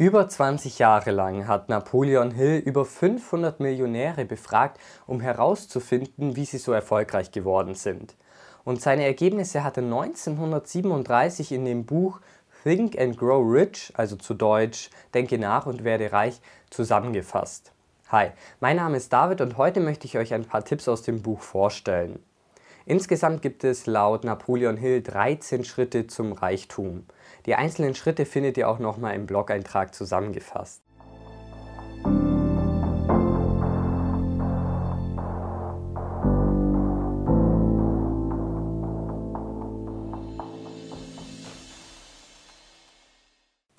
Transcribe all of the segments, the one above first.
Über 20 Jahre lang hat Napoleon Hill über 500 Millionäre befragt, um herauszufinden, wie sie so erfolgreich geworden sind. Und seine Ergebnisse hat er 1937 in dem Buch Think and Grow Rich, also zu Deutsch Denke nach und werde reich, zusammengefasst. Hi, mein Name ist David und heute möchte ich euch ein paar Tipps aus dem Buch vorstellen. Insgesamt gibt es laut Napoleon Hill 13 Schritte zum Reichtum. Die einzelnen Schritte findet ihr auch nochmal im Blog-Eintrag zusammengefasst.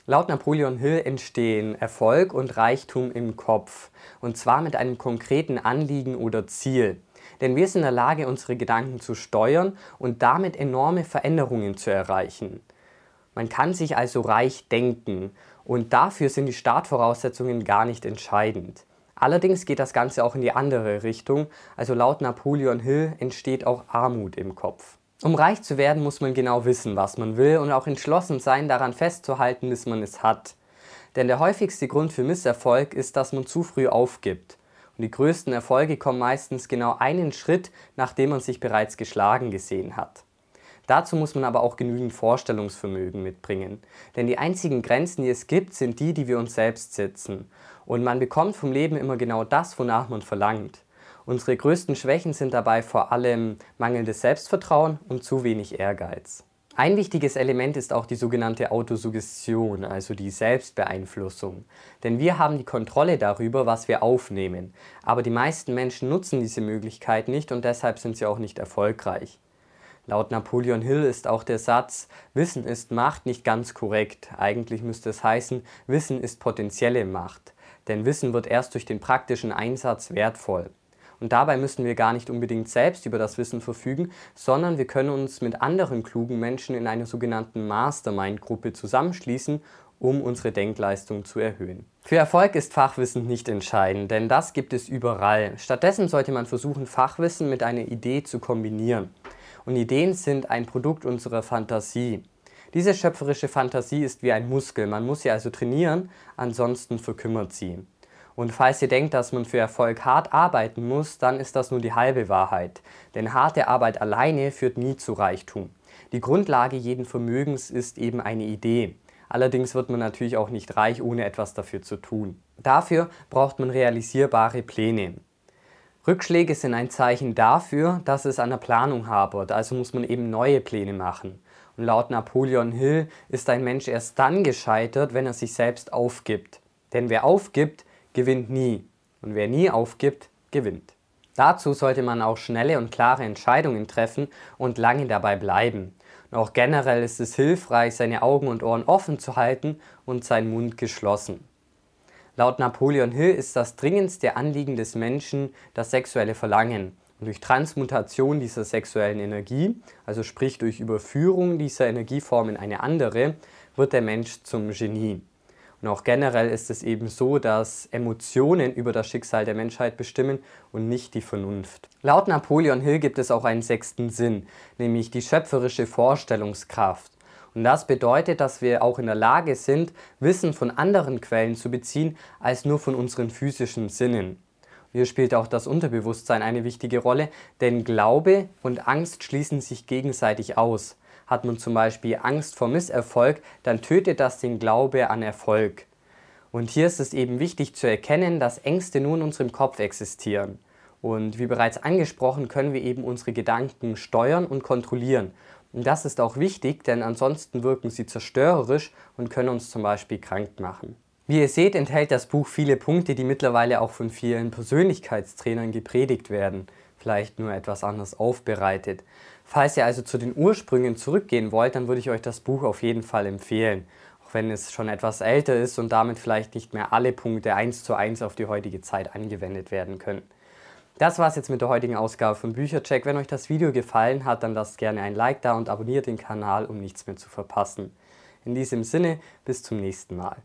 Laut Napoleon Hill entstehen Erfolg und Reichtum im Kopf, und zwar mit einem konkreten Anliegen oder Ziel. Denn wir sind in der Lage, unsere Gedanken zu steuern und damit enorme Veränderungen zu erreichen. Man kann sich also reich denken und dafür sind die Startvoraussetzungen gar nicht entscheidend. Allerdings geht das Ganze auch in die andere Richtung, also laut Napoleon Hill entsteht auch Armut im Kopf. Um reich zu werden, muss man genau wissen, was man will und auch entschlossen sein, daran festzuhalten, bis man es hat. Denn der häufigste Grund für Misserfolg ist, dass man zu früh aufgibt. Und die größten Erfolge kommen meistens genau einen Schritt, nachdem man sich bereits geschlagen gesehen hat. Dazu muss man aber auch genügend Vorstellungsvermögen mitbringen. Denn die einzigen Grenzen, die es gibt, sind die, die wir uns selbst setzen. Und man bekommt vom Leben immer genau das, wonach man verlangt. Unsere größten Schwächen sind dabei vor allem mangelndes Selbstvertrauen und zu wenig Ehrgeiz. Ein wichtiges Element ist auch die sogenannte Autosuggestion, also die Selbstbeeinflussung. Denn wir haben die Kontrolle darüber, was wir aufnehmen. Aber die meisten Menschen nutzen diese Möglichkeit nicht und deshalb sind sie auch nicht erfolgreich. Laut Napoleon Hill ist auch der Satz Wissen ist Macht nicht ganz korrekt. Eigentlich müsste es heißen, Wissen ist potenzielle Macht. Denn Wissen wird erst durch den praktischen Einsatz wertvoll. Und dabei müssen wir gar nicht unbedingt selbst über das Wissen verfügen, sondern wir können uns mit anderen klugen Menschen in einer sogenannten Mastermind-Gruppe zusammenschließen, um unsere Denkleistung zu erhöhen. Für Erfolg ist Fachwissen nicht entscheidend, denn das gibt es überall. Stattdessen sollte man versuchen, Fachwissen mit einer Idee zu kombinieren. Und Ideen sind ein Produkt unserer Fantasie. Diese schöpferische Fantasie ist wie ein Muskel, man muss sie also trainieren, ansonsten verkümmert sie. Und falls ihr denkt, dass man für Erfolg hart arbeiten muss, dann ist das nur die halbe Wahrheit. Denn harte Arbeit alleine führt nie zu Reichtum. Die Grundlage jeden Vermögens ist eben eine Idee. Allerdings wird man natürlich auch nicht reich, ohne etwas dafür zu tun. Dafür braucht man realisierbare Pläne. Rückschläge sind ein Zeichen dafür, dass es an der Planung hapert, also muss man eben neue Pläne machen. Und laut Napoleon Hill ist ein Mensch erst dann gescheitert, wenn er sich selbst aufgibt. Denn wer aufgibt, gewinnt nie. Und wer nie aufgibt, gewinnt. Dazu sollte man auch schnelle und klare Entscheidungen treffen und lange dabei bleiben. Und auch generell ist es hilfreich, seine Augen und Ohren offen zu halten und seinen Mund geschlossen. Laut Napoleon Hill ist das dringendste Anliegen des Menschen das sexuelle Verlangen. Und durch Transmutation dieser sexuellen Energie, also sprich durch Überführung dieser Energieform in eine andere, wird der Mensch zum Genie. Und auch generell ist es eben so, dass Emotionen über das Schicksal der Menschheit bestimmen und nicht die Vernunft. Laut Napoleon Hill gibt es auch einen sechsten Sinn, nämlich die schöpferische Vorstellungskraft. Und das bedeutet, dass wir auch in der Lage sind, Wissen von anderen Quellen zu beziehen, als nur von unseren physischen Sinnen. Hier spielt auch das Unterbewusstsein eine wichtige Rolle, denn Glaube und Angst schließen sich gegenseitig aus. Hat man zum Beispiel Angst vor Misserfolg, dann tötet das den Glaube an Erfolg. Und hier ist es eben wichtig zu erkennen, dass Ängste nur in unserem Kopf existieren. Und wie bereits angesprochen, können wir eben unsere Gedanken steuern und kontrollieren. Und das ist auch wichtig, denn ansonsten wirken sie zerstörerisch und können uns zum Beispiel krank machen. Wie ihr seht, enthält das Buch viele Punkte, die mittlerweile auch von vielen Persönlichkeitstrainern gepredigt werden, vielleicht nur etwas anders aufbereitet. Falls ihr also zu den Ursprüngen zurückgehen wollt, dann würde ich euch das Buch auf jeden Fall empfehlen. Auch wenn es schon etwas älter ist und damit vielleicht nicht mehr alle Punkte eins zu eins auf die heutige Zeit angewendet werden können. Das war's jetzt mit der heutigen Ausgabe von Büchercheck. Wenn euch das Video gefallen hat, dann lasst gerne ein Like da und abonniert den Kanal, um nichts mehr zu verpassen. In diesem Sinne, bis zum nächsten Mal.